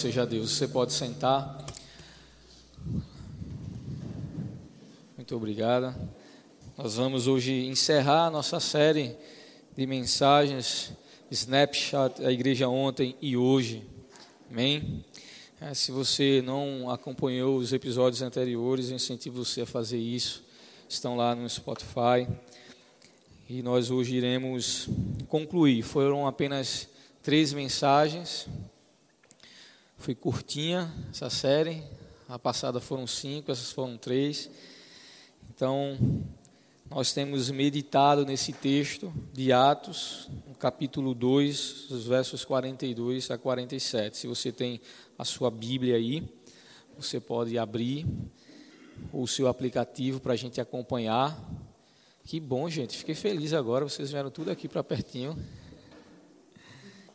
Seja Deus, você pode sentar. Muito obrigada. Nós vamos hoje encerrar a nossa série de mensagens, Snapchat, a igreja ontem e hoje. Amém? É, se você não acompanhou os episódios anteriores, eu incentivo você a fazer isso. Estão lá no Spotify. E nós hoje iremos concluir. Foram apenas três mensagens foi curtinha essa série. A passada foram cinco, essas foram três. Então, nós temos meditado nesse texto de Atos, no capítulo 2, os versos 42 a 47. Se você tem a sua Bíblia aí, você pode abrir o seu aplicativo para a gente acompanhar. Que bom, gente. Fiquei feliz agora. Vocês vieram tudo aqui para pertinho.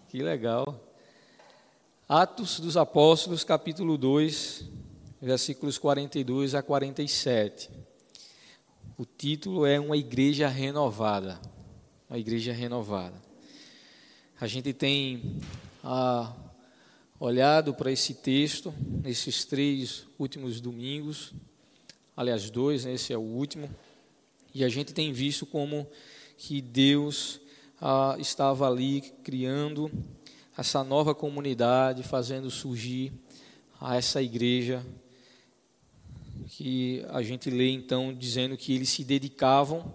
Que legal. Atos dos Apóstolos, capítulo 2, versículos 42 a 47. O título é Uma Igreja Renovada. Uma Igreja Renovada. A gente tem ah, olhado para esse texto nesses três últimos domingos, aliás, dois, né, esse é o último, e a gente tem visto como que Deus ah, estava ali criando essa nova comunidade, fazendo surgir a essa igreja, que a gente lê então dizendo que eles se dedicavam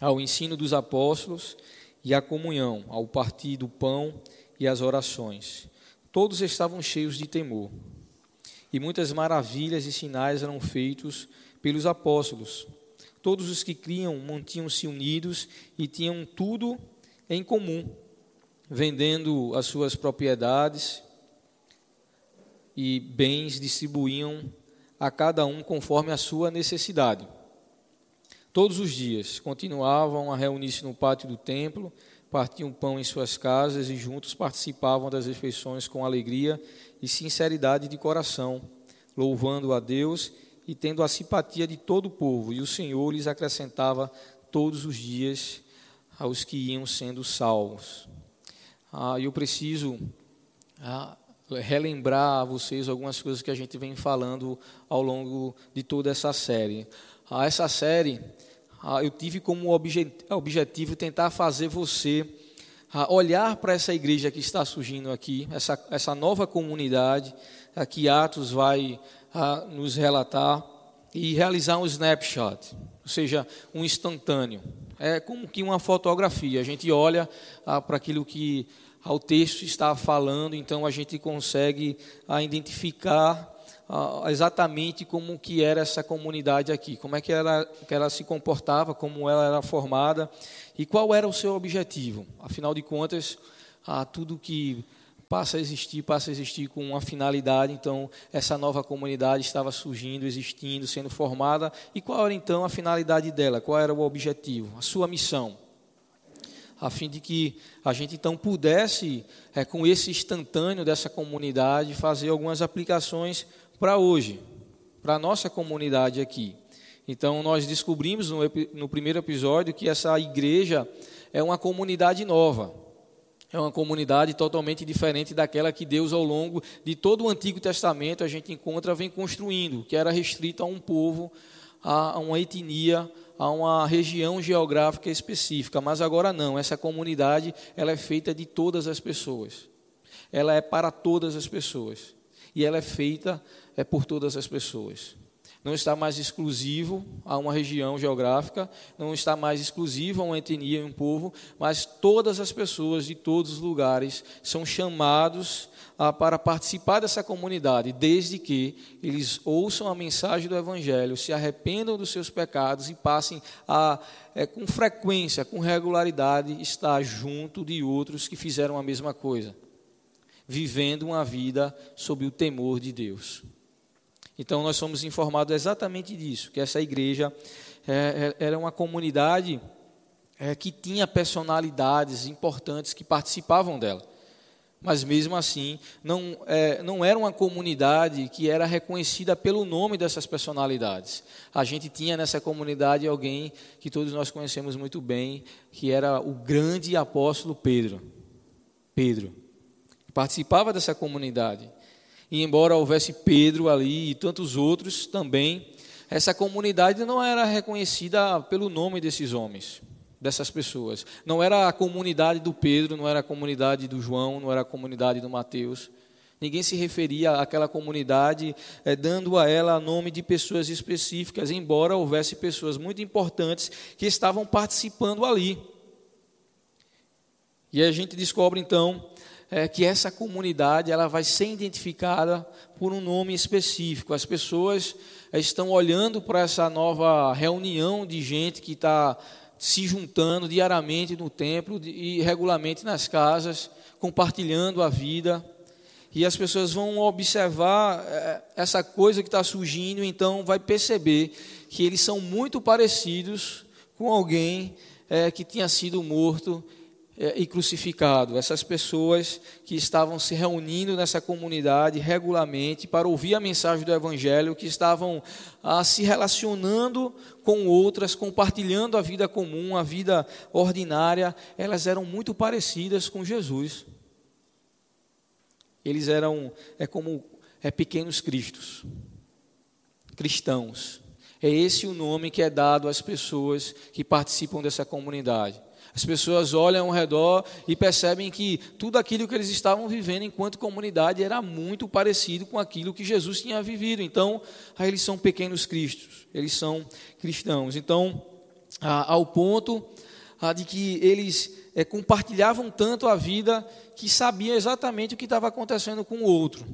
ao ensino dos apóstolos e à comunhão, ao partir do pão e às orações. Todos estavam cheios de temor. E muitas maravilhas e sinais eram feitos pelos apóstolos. Todos os que criam mantinham-se unidos e tinham tudo em comum vendendo as suas propriedades e bens, distribuíam a cada um conforme a sua necessidade. Todos os dias continuavam a reunir-se no pátio do templo, partiam pão em suas casas e juntos participavam das refeições com alegria e sinceridade de coração, louvando a Deus e tendo a simpatia de todo o povo. E o Senhor lhes acrescentava todos os dias aos que iam sendo salvos ah, eu preciso ah, relembrar a vocês algumas coisas que a gente vem falando ao longo de toda essa série. Ah, essa série ah, eu tive como objetivo tentar fazer você ah, olhar para essa igreja que está surgindo aqui, essa, essa nova comunidade que Atos vai ah, nos relatar e realizar um snapshot, ou seja, um instantâneo é como que uma fotografia. A gente olha ah, para aquilo que ah, o texto está falando, então a gente consegue ah, identificar ah, exatamente como que era essa comunidade aqui, como é que ela, que ela se comportava, como ela era formada e qual era o seu objetivo. Afinal de contas, ah, tudo que passa a existir, passa a existir com uma finalidade. Então, essa nova comunidade estava surgindo, existindo, sendo formada. E qual era então a finalidade dela? Qual era o objetivo? A sua missão? A fim de que a gente então pudesse, é, com esse instantâneo dessa comunidade, fazer algumas aplicações para hoje, para a nossa comunidade aqui. Então, nós descobrimos no, no primeiro episódio que essa igreja é uma comunidade nova é uma comunidade totalmente diferente daquela que Deus, ao longo de todo o Antigo Testamento, a gente encontra, vem construindo, que era restrita a um povo, a uma etnia, a uma região geográfica específica. Mas agora não, essa comunidade ela é feita de todas as pessoas. Ela é para todas as pessoas. E ela é feita é por todas as pessoas não está mais exclusivo a uma região geográfica, não está mais exclusivo a uma etnia e um povo, mas todas as pessoas de todos os lugares são chamados ah, para participar dessa comunidade, desde que eles ouçam a mensagem do Evangelho, se arrependam dos seus pecados e passem a, é, com frequência, com regularidade, estar junto de outros que fizeram a mesma coisa, vivendo uma vida sob o temor de Deus. Então nós somos informados exatamente disso, que essa igreja é, é, era uma comunidade é, que tinha personalidades importantes que participavam dela. Mas mesmo assim, não, é, não era uma comunidade que era reconhecida pelo nome dessas personalidades. A gente tinha nessa comunidade alguém que todos nós conhecemos muito bem, que era o grande apóstolo Pedro. Pedro. Participava dessa comunidade. E embora houvesse Pedro ali e tantos outros também, essa comunidade não era reconhecida pelo nome desses homens, dessas pessoas. Não era a comunidade do Pedro, não era a comunidade do João, não era a comunidade do Mateus. Ninguém se referia àquela comunidade é, dando a ela nome de pessoas específicas, embora houvesse pessoas muito importantes que estavam participando ali. E a gente descobre então é, que essa comunidade ela vai ser identificada por um nome específico. As pessoas estão olhando para essa nova reunião de gente que está se juntando diariamente no templo e regularmente nas casas, compartilhando a vida. E as pessoas vão observar é, essa coisa que está surgindo, então vai perceber que eles são muito parecidos com alguém é, que tinha sido morto e crucificado. Essas pessoas que estavam se reunindo nessa comunidade regularmente para ouvir a mensagem do Evangelho, que estavam ah, se relacionando com outras, compartilhando a vida comum, a vida ordinária, elas eram muito parecidas com Jesus. Eles eram é como é pequenos cristos, cristãos. É esse o nome que é dado às pessoas que participam dessa comunidade. As pessoas olham ao redor e percebem que tudo aquilo que eles estavam vivendo enquanto comunidade era muito parecido com aquilo que Jesus tinha vivido. Então, aí eles são pequenos cristos, eles são cristãos. Então, ao ponto de que eles é, compartilhavam tanto a vida que sabiam exatamente o que estava acontecendo com o outro.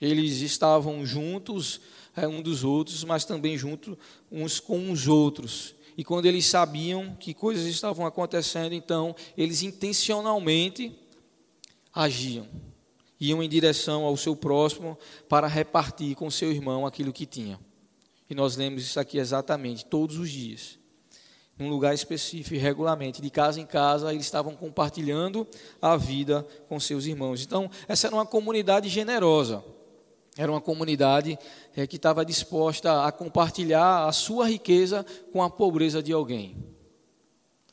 Eles estavam juntos é, um dos outros, mas também juntos uns com os outros. E quando eles sabiam que coisas estavam acontecendo, então eles intencionalmente agiam, iam em direção ao seu próximo para repartir com seu irmão aquilo que tinha. E nós lemos isso aqui exatamente todos os dias. Num lugar específico, regularmente, de casa em casa, eles estavam compartilhando a vida com seus irmãos. Então, essa era uma comunidade generosa. Era uma comunidade é, que estava disposta a compartilhar a sua riqueza com a pobreza de alguém.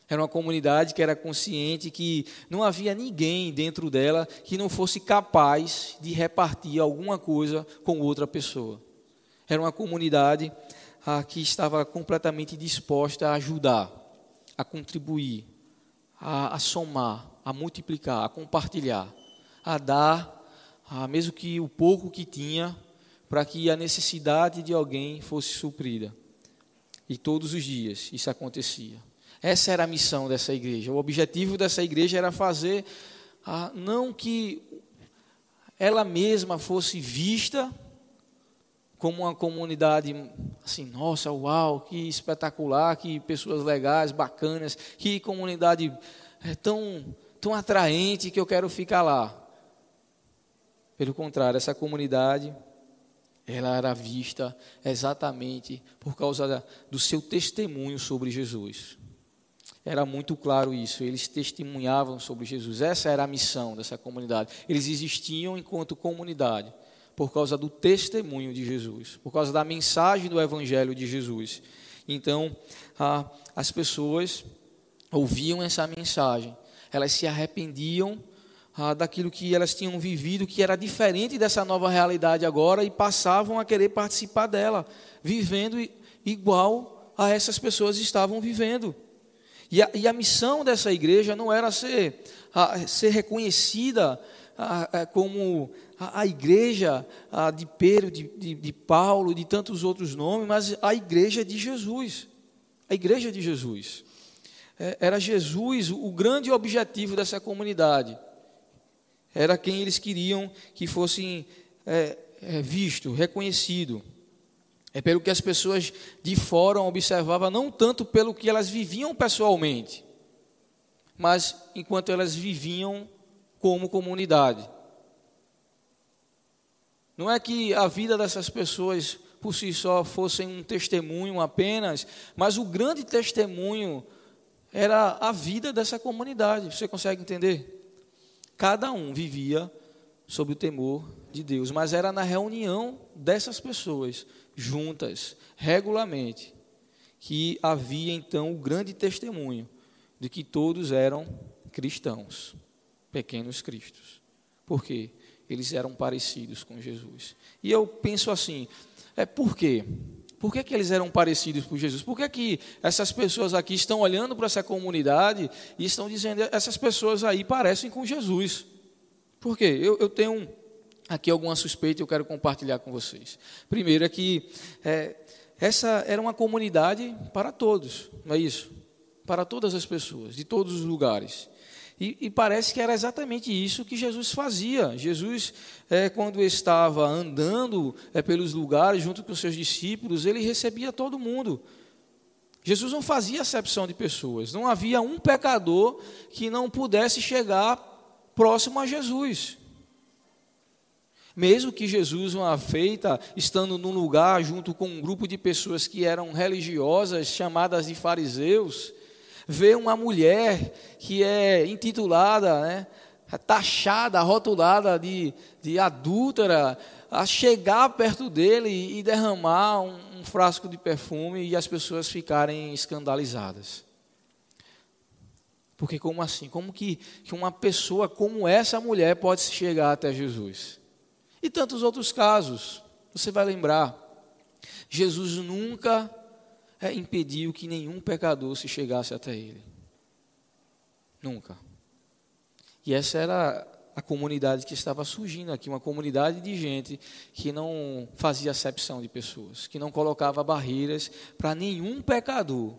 Era uma comunidade que era consciente que não havia ninguém dentro dela que não fosse capaz de repartir alguma coisa com outra pessoa. Era uma comunidade que estava completamente disposta a ajudar, a contribuir, a, a somar, a multiplicar, a compartilhar, a dar ah, mesmo que o pouco que tinha, para que a necessidade de alguém fosse suprida. E todos os dias isso acontecia. Essa era a missão dessa igreja. O objetivo dessa igreja era fazer, ah, não que ela mesma fosse vista como uma comunidade assim, nossa, uau, que espetacular, que pessoas legais, bacanas, que comunidade é tão, tão atraente que eu quero ficar lá. Pelo contrário, essa comunidade ela era vista exatamente por causa da, do seu testemunho sobre Jesus. Era muito claro isso, eles testemunhavam sobre Jesus. Essa era a missão dessa comunidade. Eles existiam enquanto comunidade por causa do testemunho de Jesus, por causa da mensagem do Evangelho de Jesus. Então, a, as pessoas ouviam essa mensagem, elas se arrependiam ah, daquilo que elas tinham vivido, que era diferente dessa nova realidade agora, e passavam a querer participar dela, vivendo igual a essas pessoas estavam vivendo. E a, e a missão dessa igreja não era ser, a, ser reconhecida a, como a, igreja de Pedro, de, de, de Paulo, de tantos outros nomes, mas a igreja de Jesus. A igreja de Jesus. É, era Jesus o grande objetivo dessa comunidade era quem eles queriam que fosse é, é, visto, reconhecido. É pelo que as pessoas de fora observavam, não tanto pelo que elas viviam pessoalmente, mas enquanto elas viviam como comunidade. Não é que a vida dessas pessoas por si só fosse um testemunho apenas, mas o grande testemunho era a vida dessa comunidade. Você consegue entender? Cada um vivia sob o temor de Deus, mas era na reunião dessas pessoas, juntas, regularmente, que havia então o grande testemunho de que todos eram cristãos, pequenos cristos. Por quê? eles eram parecidos com Jesus. E eu penso assim, é por quê? Por que, que eles eram parecidos com Jesus? Por que, que essas pessoas aqui estão olhando para essa comunidade e estão dizendo, essas pessoas aí parecem com Jesus? Por quê? Eu, eu tenho aqui alguma suspeita e eu quero compartilhar com vocês. Primeiro é que é, essa era uma comunidade para todos, não é isso? Para todas as pessoas, de todos os lugares. E, e, parece que era exatamente isso que Jesus fazia. Jesus, é, quando estava andando é, pelos lugares junto com os seus discípulos, ele recebia todo mundo. Jesus não fazia acepção de pessoas. Não havia um pecador que não pudesse chegar próximo a Jesus. Mesmo que Jesus, uma feita, estando num lugar junto com um grupo de pessoas que eram religiosas, chamadas de fariseus, vê uma mulher que é intitulada, né, taxada, rotulada de, de adúltera, a chegar perto dele e derramar um, um frasco de perfume e as pessoas ficarem escandalizadas. Porque como assim? Como que, que uma pessoa como essa mulher pode chegar até Jesus? E tantos outros casos. Você vai lembrar. Jesus nunca é, impediu que nenhum pecador se chegasse até ele. Nunca. E essa era a comunidade que estava surgindo aqui, uma comunidade de gente que não fazia acepção de pessoas, que não colocava barreiras para nenhum pecador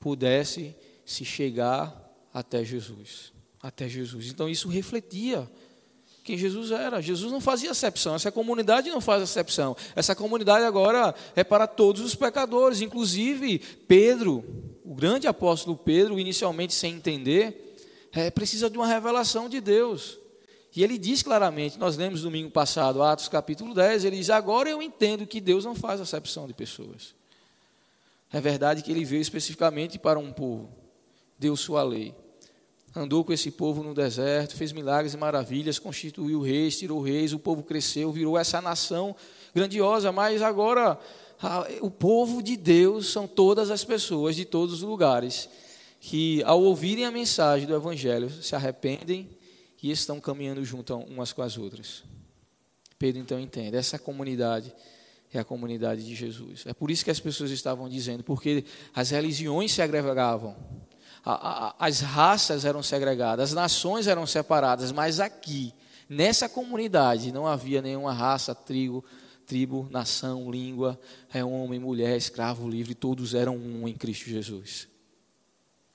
pudesse se chegar até Jesus, até Jesus. Então isso refletia quem Jesus era. Jesus não fazia acepção, essa comunidade não faz acepção. Essa comunidade agora é para todos os pecadores, inclusive Pedro, o grande apóstolo Pedro, inicialmente sem entender, é, precisa de uma revelação de Deus. E ele diz claramente, nós lemos domingo passado, Atos capítulo 10, ele diz: Agora eu entendo que Deus não faz acepção de pessoas. É verdade que ele veio especificamente para um povo, deu sua lei andou com esse povo no deserto, fez milagres e maravilhas, constituiu reis, tirou reis, o povo cresceu, virou essa nação grandiosa, mas agora o povo de Deus são todas as pessoas de todos os lugares que, ao ouvirem a mensagem do Evangelho, se arrependem e estão caminhando junto umas com as outras. Pedro então entende, essa comunidade é a comunidade de Jesus. É por isso que as pessoas estavam dizendo, porque as religiões se agregavam a, a, as raças eram segregadas, as nações eram separadas, mas aqui, nessa comunidade, não havia nenhuma raça, trigo, tribo, nação, língua, é homem, mulher, escravo, livre, todos eram um em Cristo Jesus.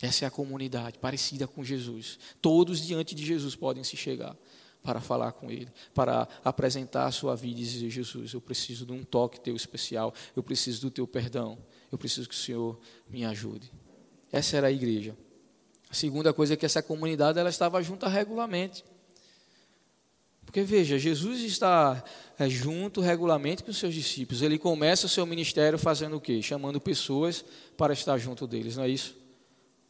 Essa é a comunidade, parecida com Jesus. Todos diante de Jesus podem se chegar para falar com Ele, para apresentar a sua vida e dizer: Jesus, eu preciso de um toque teu especial, eu preciso do teu perdão, eu preciso que o Senhor me ajude. Essa era a igreja. A segunda coisa é que essa comunidade ela estava junta regularmente. Porque veja, Jesus está é, junto regularmente com os seus discípulos. Ele começa o seu ministério fazendo o quê? Chamando pessoas para estar junto deles, não é isso?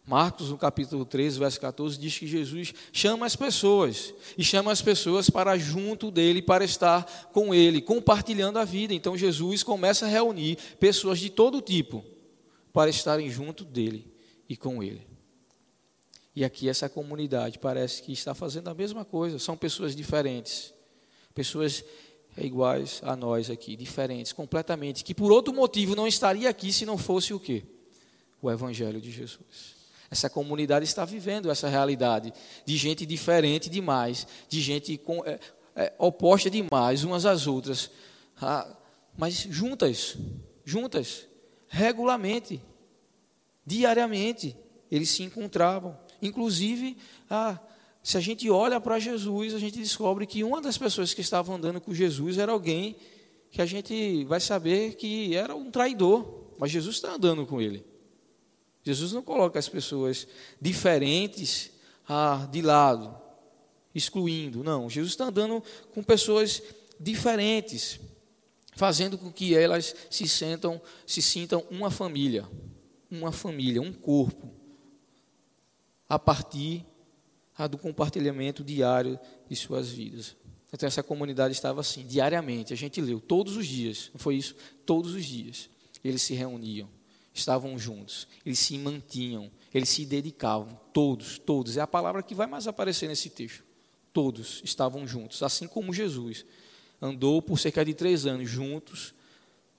Marcos, no capítulo 13, verso 14, diz que Jesus chama as pessoas e chama as pessoas para junto dele, para estar com ele, compartilhando a vida. Então Jesus começa a reunir pessoas de todo tipo para estarem junto dele e com Ele. E aqui essa comunidade parece que está fazendo a mesma coisa. São pessoas diferentes, pessoas iguais a nós aqui, diferentes completamente, que por outro motivo não estaria aqui se não fosse o quê? O Evangelho de Jesus. Essa comunidade está vivendo essa realidade de gente diferente demais, de gente com, é, é, oposta demais umas às outras, ah, mas juntas, juntas, regularmente diariamente eles se encontravam. Inclusive, ah, se a gente olha para Jesus, a gente descobre que uma das pessoas que estavam andando com Jesus era alguém que a gente vai saber que era um traidor, mas Jesus está andando com ele. Jesus não coloca as pessoas diferentes ah, de lado, excluindo. Não, Jesus está andando com pessoas diferentes, fazendo com que elas se sentam, se sintam uma família uma família, um corpo, a partir do compartilhamento diário de suas vidas. Então essa comunidade estava assim, diariamente, a gente leu todos os dias, não foi isso? Todos os dias. Eles se reuniam, estavam juntos, eles se mantinham, eles se dedicavam, todos, todos. É a palavra que vai mais aparecer nesse texto. todos estavam juntos, assim como Jesus andou por cerca de três anos juntos,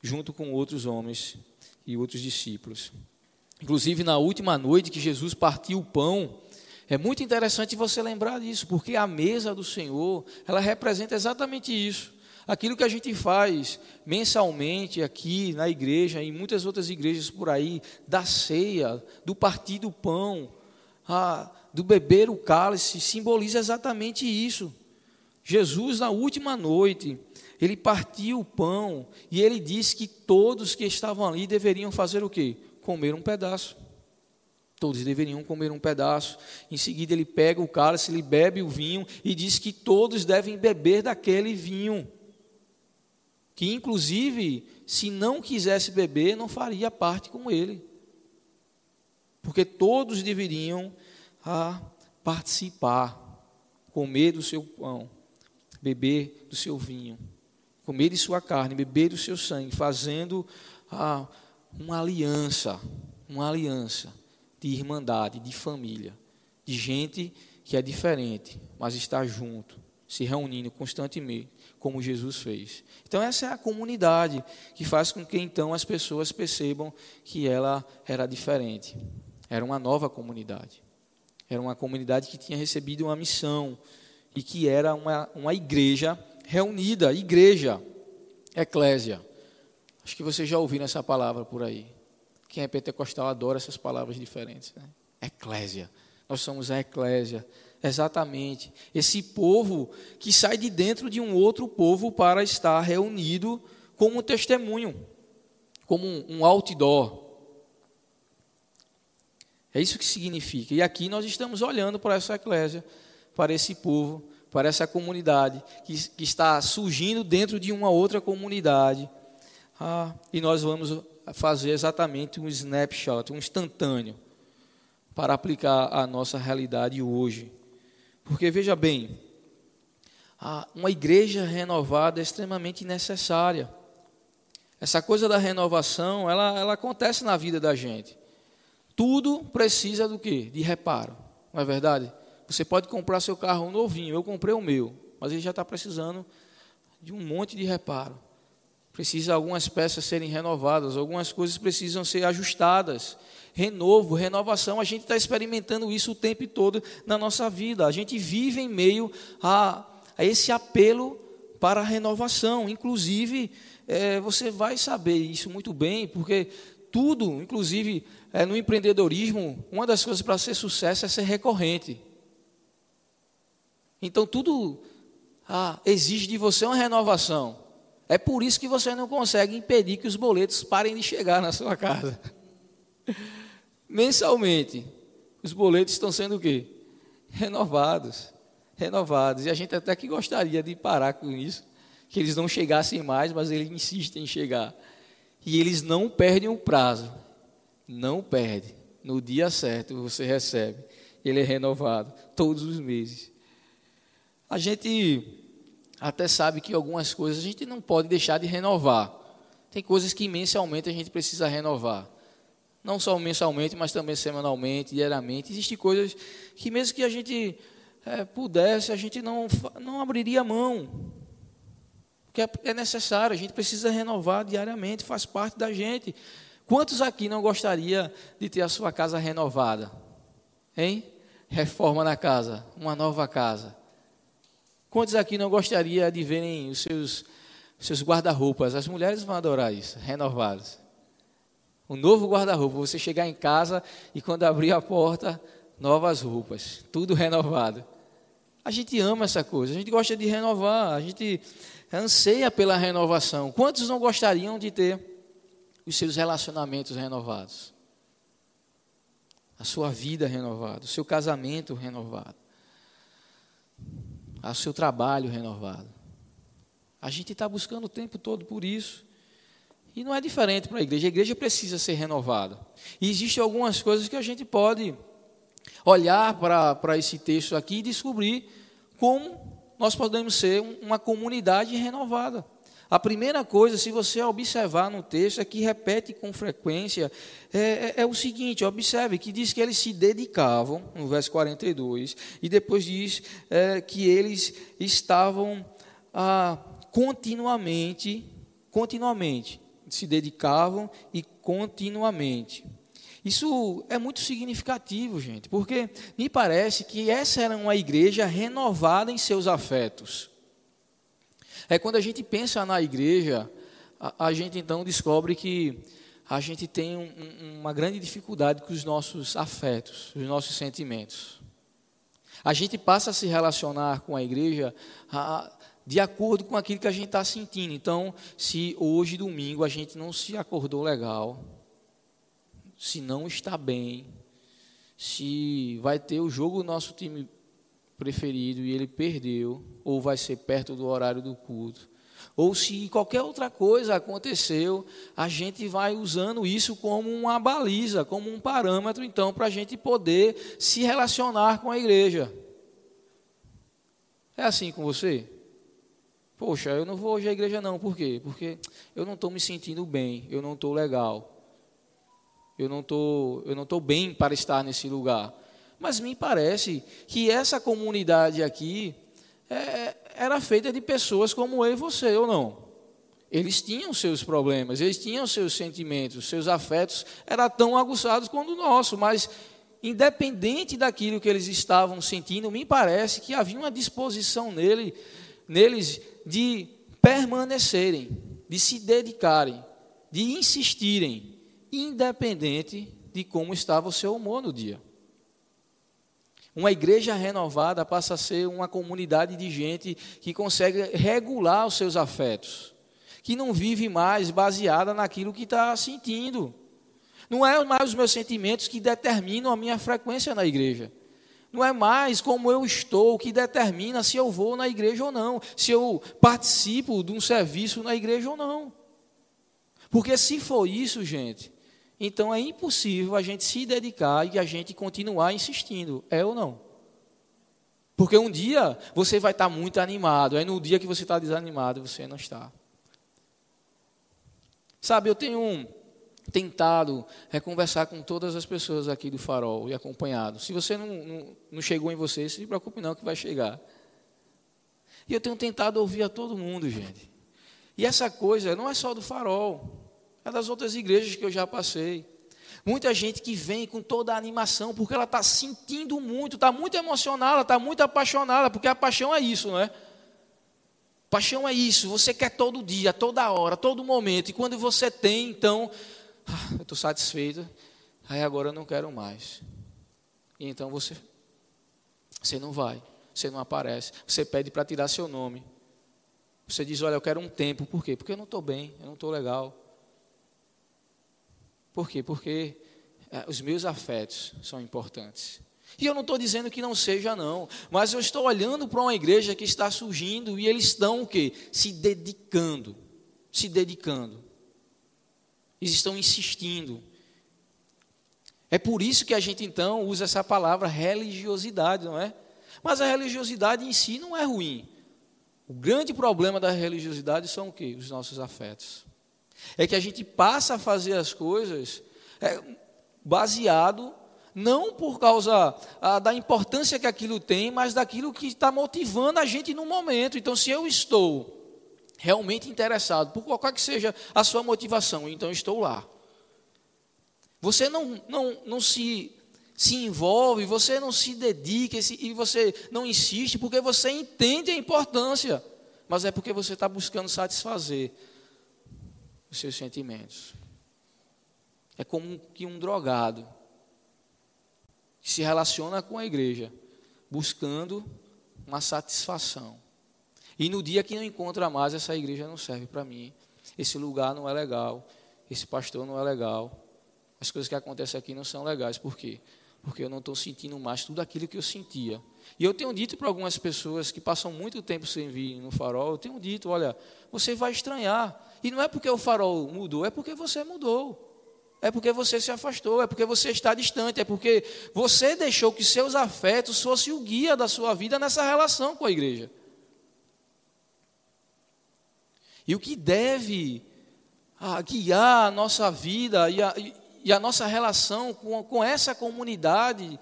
junto com outros homens e outros discípulos. Inclusive, na última noite que Jesus partiu o pão, é muito interessante você lembrar disso, porque a mesa do Senhor, ela representa exatamente isso. Aquilo que a gente faz mensalmente aqui na igreja, em muitas outras igrejas por aí, da ceia, do partir do pão, a, do beber o cálice, simboliza exatamente isso. Jesus, na última noite, ele partiu o pão e ele disse que todos que estavam ali deveriam fazer o quê? Comer um pedaço. Todos deveriam comer um pedaço. Em seguida, ele pega o cálice, ele bebe o vinho e diz que todos devem beber daquele vinho. Que, inclusive, se não quisesse beber, não faria parte com ele. Porque todos deveriam ah, participar, comer do seu pão, beber do seu vinho, comer de sua carne, beber do seu sangue, fazendo ah, uma aliança, uma aliança de irmandade, de família, de gente que é diferente, mas está junto, se reunindo constantemente, como Jesus fez. Então essa é a comunidade que faz com que então as pessoas percebam que ela era diferente. Era uma nova comunidade. Era uma comunidade que tinha recebido uma missão e que era uma, uma igreja reunida, igreja, eclésia. Acho que vocês já ouviram essa palavra por aí. Quem é pentecostal adora essas palavras diferentes. Né? Eclésia. Nós somos a eclésia. Exatamente. Esse povo que sai de dentro de um outro povo para estar reunido como um testemunho, como um outdoor. É isso que significa. E aqui nós estamos olhando para essa eclésia, para esse povo, para essa comunidade que, que está surgindo dentro de uma outra comunidade. Ah, e nós vamos fazer exatamente um snapshot, um instantâneo, para aplicar a nossa realidade hoje. Porque veja bem, uma igreja renovada é extremamente necessária. Essa coisa da renovação, ela, ela acontece na vida da gente. Tudo precisa do quê? De reparo, não é verdade? Você pode comprar seu carro novinho, eu comprei o meu, mas ele já está precisando de um monte de reparo precisa algumas peças serem renovadas, algumas coisas precisam ser ajustadas. Renovo, renovação, a gente está experimentando isso o tempo todo na nossa vida. A gente vive em meio a, a esse apelo para a renovação. Inclusive, é, você vai saber isso muito bem, porque tudo, inclusive é, no empreendedorismo, uma das coisas para ser sucesso é ser recorrente. Então, tudo ah, exige de você uma renovação. É por isso que você não consegue impedir que os boletos parem de chegar na sua casa. Mensalmente, os boletos estão sendo o quê? Renovados. Renovados. E a gente até que gostaria de parar com isso, que eles não chegassem mais, mas eles insistem em chegar. E eles não perdem o prazo. Não perde. No dia certo você recebe. Ele é renovado todos os meses. A gente até sabe que algumas coisas a gente não pode deixar de renovar. Tem coisas que mensalmente a gente precisa renovar. Não só mensalmente, mas também semanalmente, diariamente. Existem coisas que mesmo que a gente é, pudesse, a gente não, não abriria mão. Porque é, é necessário, a gente precisa renovar diariamente, faz parte da gente. Quantos aqui não gostaria de ter a sua casa renovada? Hein? Reforma na casa, uma nova casa. Quantos aqui não gostaria de verem os seus, seus guarda-roupas? As mulheres vão adorar isso, renovados. Um novo guarda-roupa, você chegar em casa e quando abrir a porta, novas roupas, tudo renovado. A gente ama essa coisa, a gente gosta de renovar, a gente anseia pela renovação. Quantos não gostariam de ter os seus relacionamentos renovados? A sua vida renovada, o seu casamento renovado ao seu trabalho renovado. A gente está buscando o tempo todo por isso. E não é diferente para a igreja. A igreja precisa ser renovada. E existem algumas coisas que a gente pode olhar para, esse texto aqui e descobrir como nós podemos ser uma comunidade renovada. A primeira coisa, se você observar no texto, é que repete com frequência, é, é, é, o seguinte: observe que diz que eles se dedicavam, no verso 42, e depois diz é, que eles estavam ah, continuamente, continuamente, se dedicavam e continuamente. Isso é muito significativo, gente, porque me parece que essa era uma igreja renovada em seus afetos. É quando a gente pensa na igreja, a, a gente então descobre que a gente tem um, uma grande dificuldade com os nossos afetos, os nossos sentimentos. A gente passa a se relacionar com a igreja a, de acordo com aquilo que a gente está sentindo. Então, se hoje, domingo, a gente não se acordou legal, se não está bem, se vai ter o jogo do nosso time preferido e ele perdeu, ou vai ser perto do horário do culto, ou se qualquer outra coisa aconteceu, a gente vai usando isso como uma baliza, como um parâmetro, então, para a gente poder se relacionar com a igreja. É assim com você? Poxa, eu não vou hoje à igreja não, por quê? Porque eu não estou me sentindo bem, eu não estou legal, eu não eu não estou bem para estar nesse lugar. Mas me parece que essa comunidade aqui é, era feita de pessoas como eu e você, ou não? Eles tinham seus problemas, eles tinham seus sentimentos, seus afetos eram tão aguçados quanto o nosso, mas independente daquilo que eles estavam sentindo, me parece que havia uma disposição nele, neles de permanecerem, de se dedicarem, de insistirem, independente de como estava o seu humor no dia. Uma igreja renovada passa a ser uma comunidade de gente que consegue regular os seus afetos, que não vive mais baseada naquilo que está sentindo. Não é mais os meus sentimentos que determinam a minha frequência na igreja. Não é mais como eu estou que determina se eu vou na igreja ou não, se eu participo de um serviço na igreja ou não. Porque se for isso, gente, então é impossível a gente se dedicar e a gente continuar insistindo, é ou não? Porque um dia você vai estar muito animado, aí no dia que você está desanimado, você não está. Sabe, eu tenho tentado é, conversar com todas as pessoas aqui do farol e acompanhado. Se você não, não, não chegou em você, se preocupe não que vai chegar. E eu tenho tentado ouvir a todo mundo, gente. E essa coisa não é só do farol é das outras igrejas que eu já passei. Muita gente que vem com toda a animação, porque ela está sentindo muito, está muito emocionada, está muito apaixonada, porque a paixão é isso, não é? Paixão é isso, você quer todo dia, toda hora, todo momento, e quando você tem, então, ah, eu estou satisfeito, aí agora eu não quero mais. E então você, você não vai, você não aparece, você pede para tirar seu nome. Você diz, olha, eu quero um tempo, por quê? Porque eu não estou bem, eu não estou legal. Por quê? Porque é, os meus afetos são importantes. E eu não estou dizendo que não seja, não. Mas eu estou olhando para uma igreja que está surgindo e eles estão o quê? Se dedicando. Se dedicando. Eles estão insistindo. É por isso que a gente então usa essa palavra religiosidade, não é? Mas a religiosidade em si não é ruim. O grande problema da religiosidade são o quê? Os nossos afetos. É que a gente passa a fazer as coisas é, baseado não por causa a, da importância que aquilo tem, mas daquilo que está motivando a gente no momento. Então, se eu estou realmente interessado, por qualquer que seja a sua motivação, então estou lá. Você não, não, não se, se envolve, você não se dedica e você não insiste porque você entende a importância, mas é porque você está buscando satisfazer os seus sentimentos. É como que um drogado que se relaciona com a igreja, buscando uma satisfação. E no dia que não encontra mais, essa igreja não serve para mim. Esse lugar não é legal. Esse pastor não é legal. As coisas que acontecem aqui não são legais. Por quê? Porque eu não estou sentindo mais tudo aquilo que eu sentia. E eu tenho dito para algumas pessoas que passam muito tempo sem vir no farol, eu tenho dito, olha, você vai estranhar. E não é porque o farol mudou, é porque você mudou. É porque você se afastou, é porque você está distante, é porque você deixou que seus afetos fossem o guia da sua vida nessa relação com a igreja. E o que deve ah, guiar a nossa vida e a, e a nossa relação com, com essa comunidade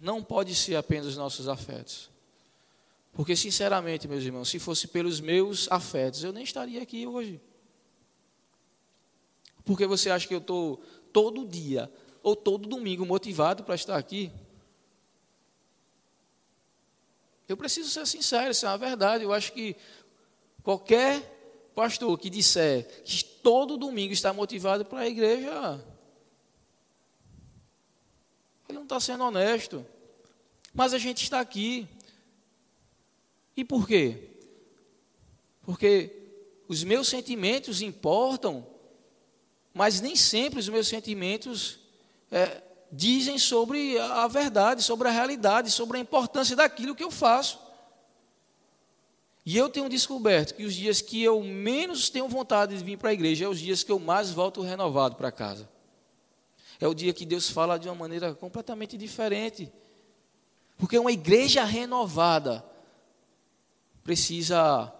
não pode ser apenas os nossos afetos. Porque, sinceramente, meus irmãos, se fosse pelos meus afetos, eu nem estaria aqui hoje. Porque você acha que eu estou todo dia ou todo domingo motivado para estar aqui? Eu preciso ser sincero, isso é uma verdade. Eu acho que qualquer pastor que disser que todo domingo está motivado para a igreja, ele não está sendo honesto. Mas a gente está aqui. E por quê? Porque os meus sentimentos importam, mas nem sempre os meus sentimentos é, dizem sobre a verdade, sobre a realidade, sobre a importância daquilo que eu faço. E eu tenho descoberto que os dias que eu menos tenho vontade de vir para a igreja é os dias que eu mais volto renovado para casa. É o dia que Deus fala de uma maneira completamente diferente. Porque uma igreja renovada precisa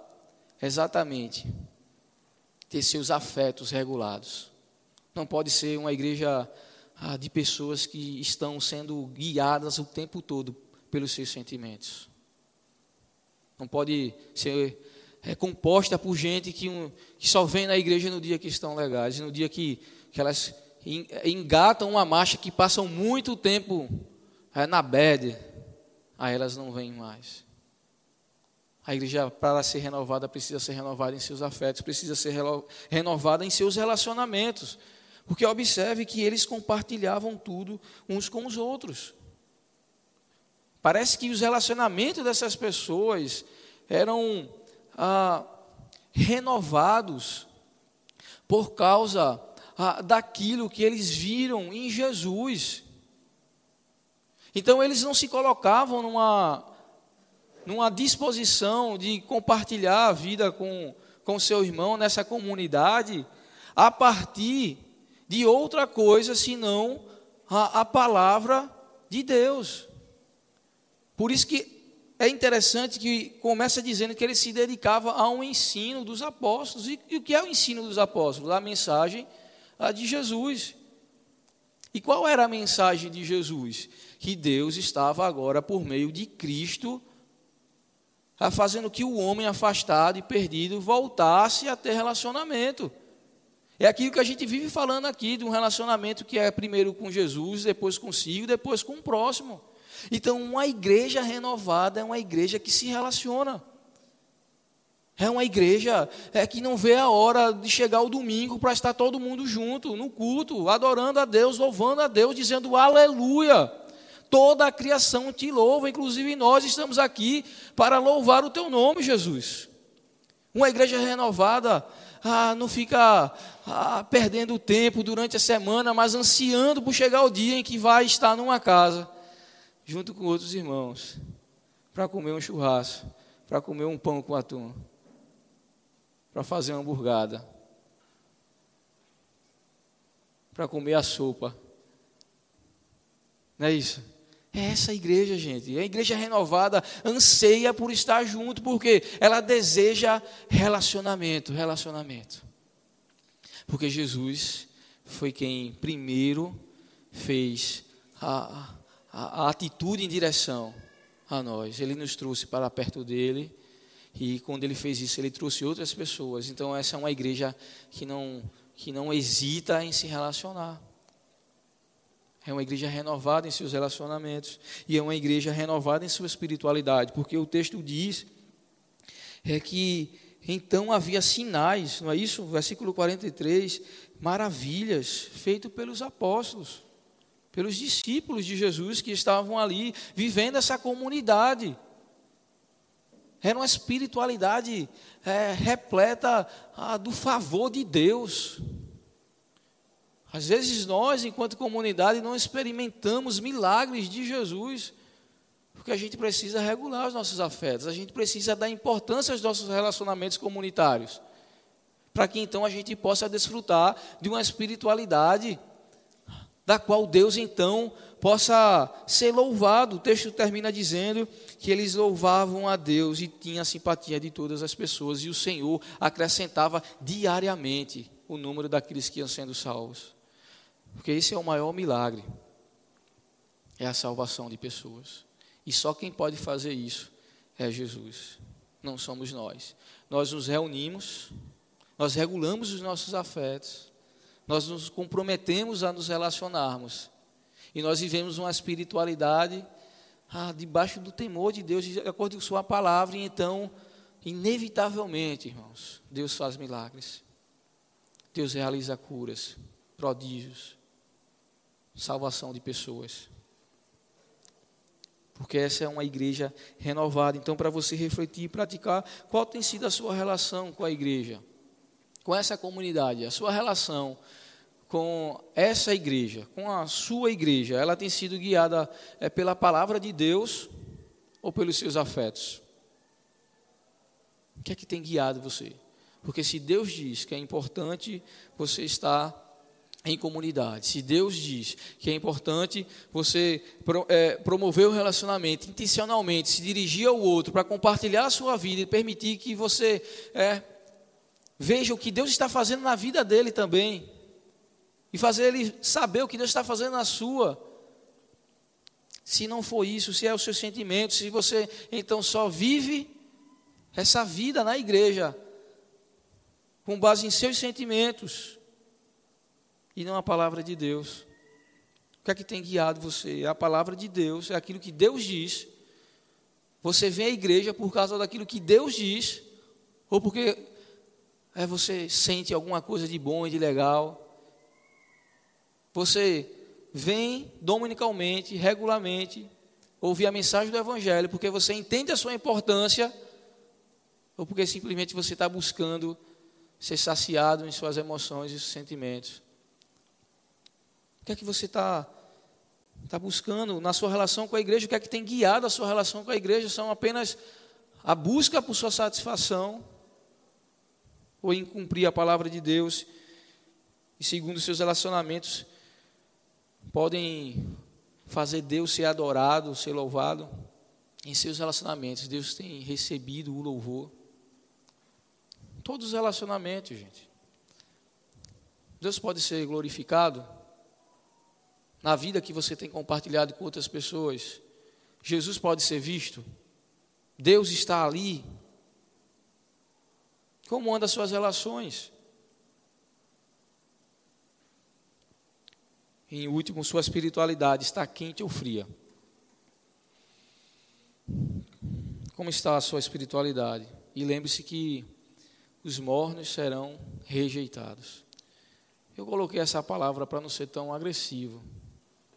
exatamente ter seus afetos regulados. Não pode ser uma igreja ah, de pessoas que estão sendo guiadas o tempo todo pelos seus sentimentos. Não pode ser é, composta por gente que, um, que só vem na igreja no dia que estão legais, no dia que, que elas engatam uma marcha que passam muito tempo é, na bed, aí elas não vêm mais. A igreja, para ser renovada, precisa ser renovada em seus afetos, precisa ser renovada em seus relacionamentos. Porque observe que eles compartilhavam tudo uns com os outros. Parece que os relacionamentos dessas pessoas eram ah, renovados por causa ah, daquilo que eles viram em Jesus. Então eles não se colocavam numa, numa disposição de compartilhar a vida com, com seu irmão nessa comunidade a partir de outra coisa senão a, a palavra de Deus. Por isso que é interessante que começa dizendo que ele se dedicava ao ensino dos apóstolos. E, e o que é o ensino dos apóstolos? A mensagem a de Jesus. E qual era a mensagem de Jesus? Que Deus estava agora, por meio de Cristo, fazendo que o homem afastado e perdido voltasse a ter relacionamento. É aquilo que a gente vive falando aqui, de um relacionamento que é primeiro com Jesus, depois consigo, depois com o próximo. Então, uma igreja renovada é uma igreja que se relaciona. É uma igreja é, que não vê a hora de chegar o domingo para estar todo mundo junto, no culto, adorando a Deus, louvando a Deus, dizendo aleluia. Toda a criação te louva, inclusive nós estamos aqui para louvar o teu nome, Jesus. Uma igreja renovada ah, não fica ah, perdendo tempo durante a semana, mas ansiando por chegar o dia em que vai estar numa casa, junto com outros irmãos, para comer um churrasco, para comer um pão com atum, para fazer uma hamburgada, para comer a sopa. Não é isso? É essa igreja, gente. A igreja renovada anseia por estar junto, porque ela deseja relacionamento, relacionamento. Porque Jesus foi quem primeiro fez a, a, a atitude em direção a nós. Ele nos trouxe para perto dele e quando ele fez isso, ele trouxe outras pessoas. Então essa é uma igreja que não que não hesita em se relacionar. É uma igreja renovada em seus relacionamentos. E é uma igreja renovada em sua espiritualidade. Porque o texto diz é que então havia sinais, não é isso? Versículo 43, maravilhas feitas pelos apóstolos, pelos discípulos de Jesus que estavam ali vivendo essa comunidade. Era uma espiritualidade é, repleta ah, do favor de Deus. Às vezes nós, enquanto comunidade, não experimentamos milagres de Jesus, porque a gente precisa regular os nossos afetos, a gente precisa dar importância aos nossos relacionamentos comunitários, para que então a gente possa desfrutar de uma espiritualidade da qual Deus então possa ser louvado. O texto termina dizendo que eles louvavam a Deus e tinha a simpatia de todas as pessoas, e o Senhor acrescentava diariamente o número daqueles que iam sendo salvos. Porque esse é o maior milagre. É a salvação de pessoas. E só quem pode fazer isso é Jesus. Não somos nós. Nós nos reunimos, nós regulamos os nossos afetos, nós nos comprometemos a nos relacionarmos. E nós vivemos uma espiritualidade ah, debaixo do temor de Deus, de acordo com Sua palavra, e então, inevitavelmente, irmãos, Deus faz milagres. Deus realiza curas, prodígios, salvação de pessoas. Porque essa é uma igreja renovada. Então, para você refletir e praticar, qual tem sido a sua relação com a igreja? Com essa comunidade, a sua relação com essa igreja, com a sua igreja, ela tem sido guiada é, pela palavra de Deus ou pelos seus afetos? O que é que tem guiado você? Porque se Deus diz que é importante você estar em comunidade, se Deus diz que é importante você é, promover o relacionamento intencionalmente, se dirigir ao outro para compartilhar a sua vida e permitir que você é, veja o que Deus está fazendo na vida dele também e fazer ele saber o que Deus está fazendo na sua. Se não for isso, se é o seu sentimento, se você então só vive essa vida na igreja com base em seus sentimentos e não a palavra de Deus. O que é que tem guiado você? A palavra de Deus, é aquilo que Deus diz. Você vem à igreja por causa daquilo que Deus diz, ou porque é, você sente alguma coisa de bom e de legal. Você vem dominicalmente, regularmente, ouvir a mensagem do Evangelho, porque você entende a sua importância, ou porque simplesmente você está buscando ser saciado em suas emoções e sentimentos. O que é que você está tá buscando na sua relação com a igreja? O que é que tem guiado a sua relação com a igreja? São apenas a busca por sua satisfação, ou em cumprir a palavra de Deus, e segundo seus relacionamentos podem fazer Deus ser adorado, ser louvado em seus relacionamentos. Deus tem recebido o louvor. Todos os relacionamentos, gente. Deus pode ser glorificado na vida que você tem compartilhado com outras pessoas. Jesus pode ser visto. Deus está ali. Como andam as suas relações? Em último, sua espiritualidade está quente ou fria? Como está a sua espiritualidade? E lembre-se que os mornos serão rejeitados. Eu coloquei essa palavra para não ser tão agressivo,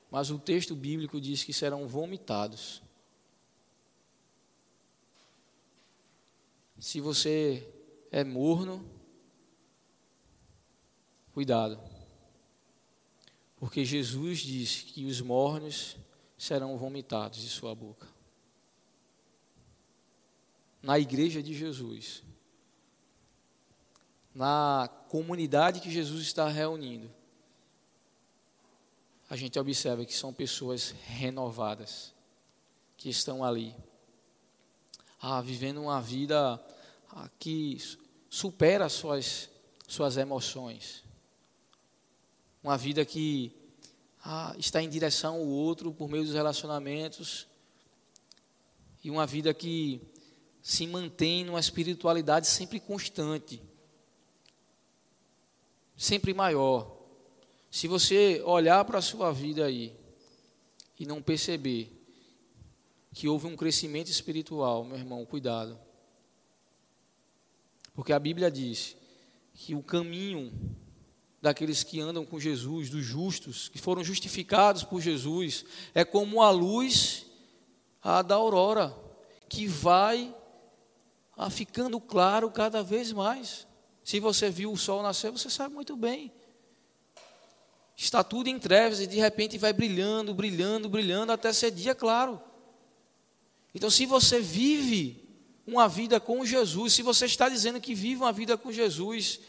mas o texto bíblico diz que serão vomitados. Se você é morno, cuidado. Porque Jesus disse que os mornos serão vomitados de sua boca. Na igreja de Jesus, na comunidade que Jesus está reunindo, a gente observa que são pessoas renovadas, que estão ali, ah, vivendo uma vida ah, que supera suas, suas emoções uma vida que ah, está em direção ao outro por meio dos relacionamentos, e uma vida que se mantém numa espiritualidade sempre constante, sempre maior. Se você olhar para a sua vida aí e não perceber que houve um crescimento espiritual, meu irmão, cuidado. Porque a Bíblia diz que o caminho daqueles que andam com Jesus, dos justos, que foram justificados por Jesus, é como a luz a da aurora, que vai a ficando claro cada vez mais. Se você viu o sol nascer, você sabe muito bem. Está tudo em trevas e de repente vai brilhando, brilhando, brilhando até ser dia claro. Então, se você vive uma vida com Jesus, se você está dizendo que vive uma vida com Jesus,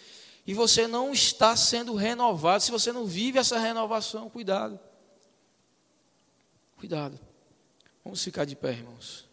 e você não está sendo renovado, se você não vive essa renovação, cuidado. Cuidado. Vamos ficar de pé, irmãos.